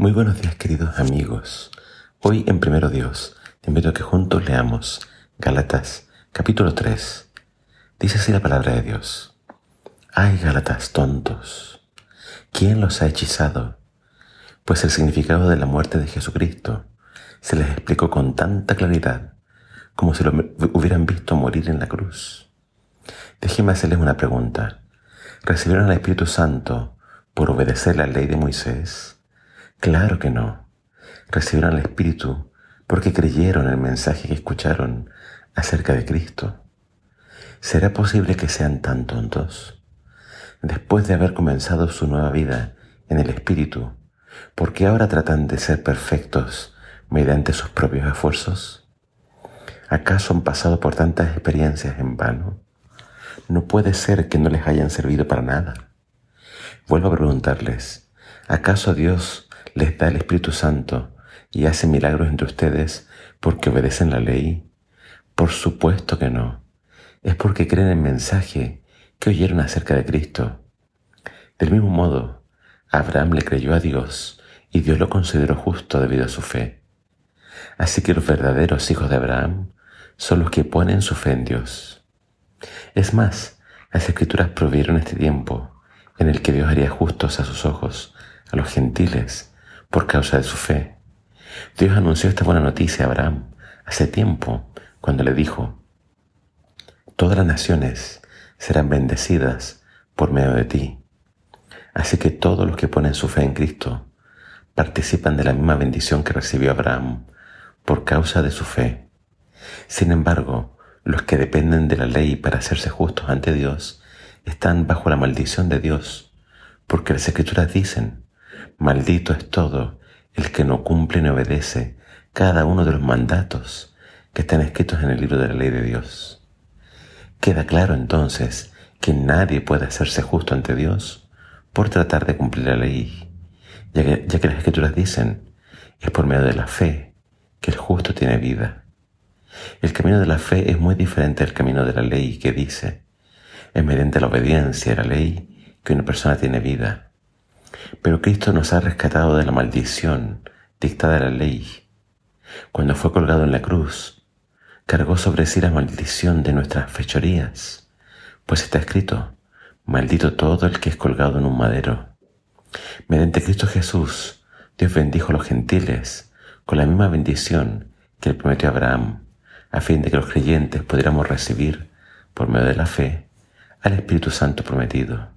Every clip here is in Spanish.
Muy buenos días queridos amigos. Hoy en Primero Dios te invito a que juntos leamos Gálatas capítulo 3. Dice así la palabra de Dios. Ay Gálatas tontos, ¿quién los ha hechizado? Pues el significado de la muerte de Jesucristo se les explicó con tanta claridad como si lo hubieran visto morir en la cruz. Déjenme hacerles una pregunta. ¿Recibieron al Espíritu Santo por obedecer la ley de Moisés? Claro que no. Recibieron al Espíritu porque creyeron el mensaje que escucharon acerca de Cristo. ¿Será posible que sean tan tontos? Después de haber comenzado su nueva vida en el Espíritu, ¿por qué ahora tratan de ser perfectos mediante sus propios esfuerzos? ¿Acaso han pasado por tantas experiencias en vano? No puede ser que no les hayan servido para nada. Vuelvo a preguntarles, ¿acaso Dios les da el Espíritu Santo y hace milagros entre ustedes porque obedecen la ley? Por supuesto que no. Es porque creen el mensaje que oyeron acerca de Cristo. Del mismo modo, Abraham le creyó a Dios y Dios lo consideró justo debido a su fe. Así que los verdaderos hijos de Abraham son los que ponen su fe en Dios. Es más, las escrituras provieron este tiempo en el que Dios haría justos a sus ojos a los gentiles por causa de su fe. Dios anunció esta buena noticia a Abraham hace tiempo cuando le dijo, Todas las naciones serán bendecidas por medio de ti. Así que todos los que ponen su fe en Cristo participan de la misma bendición que recibió Abraham por causa de su fe. Sin embargo, los que dependen de la ley para hacerse justos ante Dios están bajo la maldición de Dios, porque las escrituras dicen, Maldito es todo el que no cumple ni obedece cada uno de los mandatos que están escritos en el libro de la ley de Dios. Queda claro entonces que nadie puede hacerse justo ante Dios por tratar de cumplir la ley, ya que, ya que las escrituras dicen, es por medio de la fe que el justo tiene vida. El camino de la fe es muy diferente al camino de la ley que dice, es mediante la obediencia a la ley que una persona tiene vida. Pero Cristo nos ha rescatado de la maldición dictada la ley. Cuando fue colgado en la cruz, cargó sobre sí la maldición de nuestras fechorías, pues está escrito, maldito todo el que es colgado en un madero. Mediante Cristo Jesús, Dios bendijo a los gentiles con la misma bendición que le prometió a Abraham, a fin de que los creyentes pudiéramos recibir, por medio de la fe, al Espíritu Santo prometido.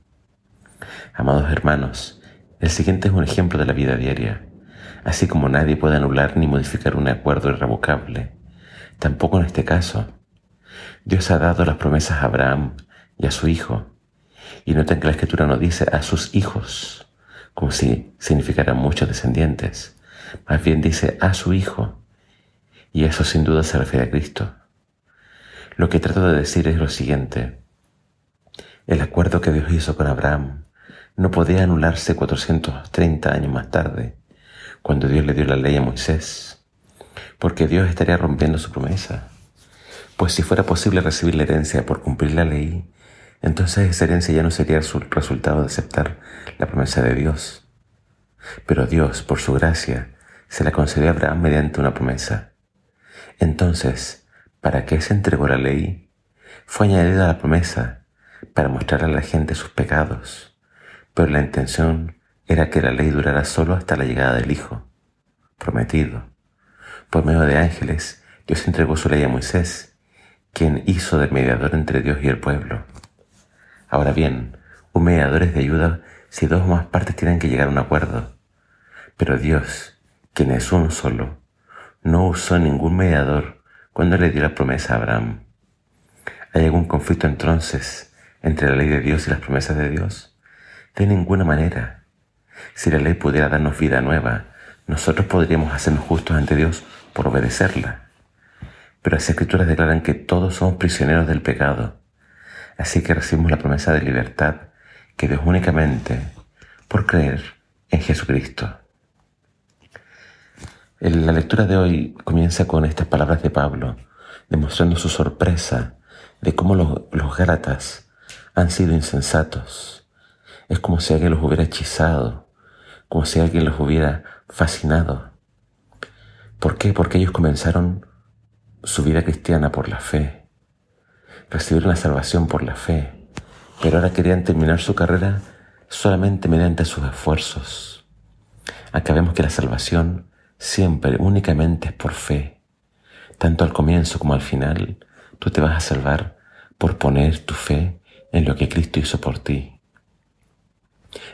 Amados hermanos, el siguiente es un ejemplo de la vida diaria. Así como nadie puede anular ni modificar un acuerdo irrevocable, tampoco en este caso. Dios ha dado las promesas a Abraham y a su hijo. Y noten que la escritura no dice a sus hijos, como si significaran muchos descendientes. Más bien dice a su hijo. Y eso sin duda se refiere a Cristo. Lo que trato de decir es lo siguiente. El acuerdo que Dios hizo con Abraham no podía anularse 430 años más tarde, cuando Dios le dio la ley a Moisés, porque Dios estaría rompiendo su promesa. Pues si fuera posible recibir la herencia por cumplir la ley, entonces esa herencia ya no sería el resultado de aceptar la promesa de Dios. Pero Dios, por su gracia, se la concedió a Abraham mediante una promesa. Entonces, ¿para qué se entregó la ley? Fue añadida la promesa para mostrar a la gente sus pecados pero la intención era que la ley durara solo hasta la llegada del Hijo, prometido. Por medio de ángeles, Dios entregó su ley a Moisés, quien hizo de mediador entre Dios y el pueblo. Ahora bien, un mediador es de ayuda si dos o más partes tienen que llegar a un acuerdo. Pero Dios, quien es uno solo, no usó ningún mediador cuando le dio la promesa a Abraham. ¿Hay algún conflicto entonces entre la ley de Dios y las promesas de Dios? De ninguna manera. Si la ley pudiera darnos vida nueva, nosotros podríamos hacernos justos ante Dios por obedecerla. Pero las escrituras declaran que todos somos prisioneros del pecado. Así que recibimos la promesa de libertad que Dios únicamente por creer en Jesucristo. La lectura de hoy comienza con estas palabras de Pablo, demostrando su sorpresa de cómo los, los Gálatas han sido insensatos es como si alguien los hubiera hechizado, como si alguien los hubiera fascinado. ¿Por qué? Porque ellos comenzaron su vida cristiana por la fe, recibieron la salvación por la fe, pero ahora querían terminar su carrera solamente mediante sus esfuerzos. Acá vemos que la salvación siempre, únicamente es por fe. Tanto al comienzo como al final, tú te vas a salvar por poner tu fe en lo que Cristo hizo por ti.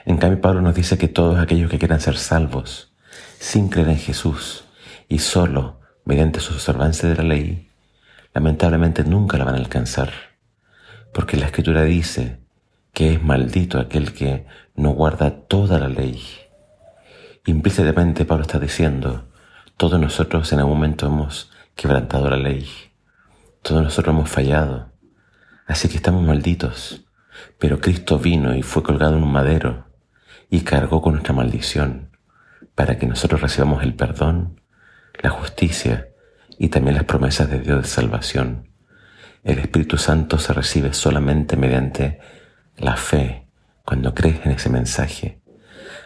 En cambio, Pablo nos dice que todos aquellos que quieran ser salvos, sin creer en Jesús y solo mediante su observancia de la ley, lamentablemente nunca la van a alcanzar, porque la Escritura dice que es maldito aquel que no guarda toda la ley. Implícitamente Pablo está diciendo, todos nosotros en algún momento hemos quebrantado la ley, todos nosotros hemos fallado, así que estamos malditos. Pero Cristo vino y fue colgado en un madero y cargó con nuestra maldición para que nosotros recibamos el perdón, la justicia y también las promesas de Dios de salvación. El Espíritu Santo se recibe solamente mediante la fe cuando crees en ese mensaje.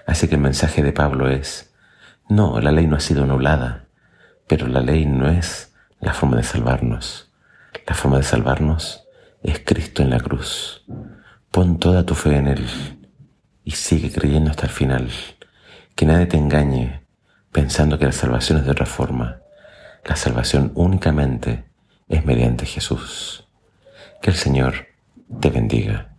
Así que el mensaje de Pablo es, no, la ley no ha sido anulada, pero la ley no es la forma de salvarnos. La forma de salvarnos es Cristo en la cruz. Pon toda tu fe en Él y sigue creyendo hasta el final. Que nadie te engañe pensando que la salvación es de otra forma. La salvación únicamente es mediante Jesús. Que el Señor te bendiga.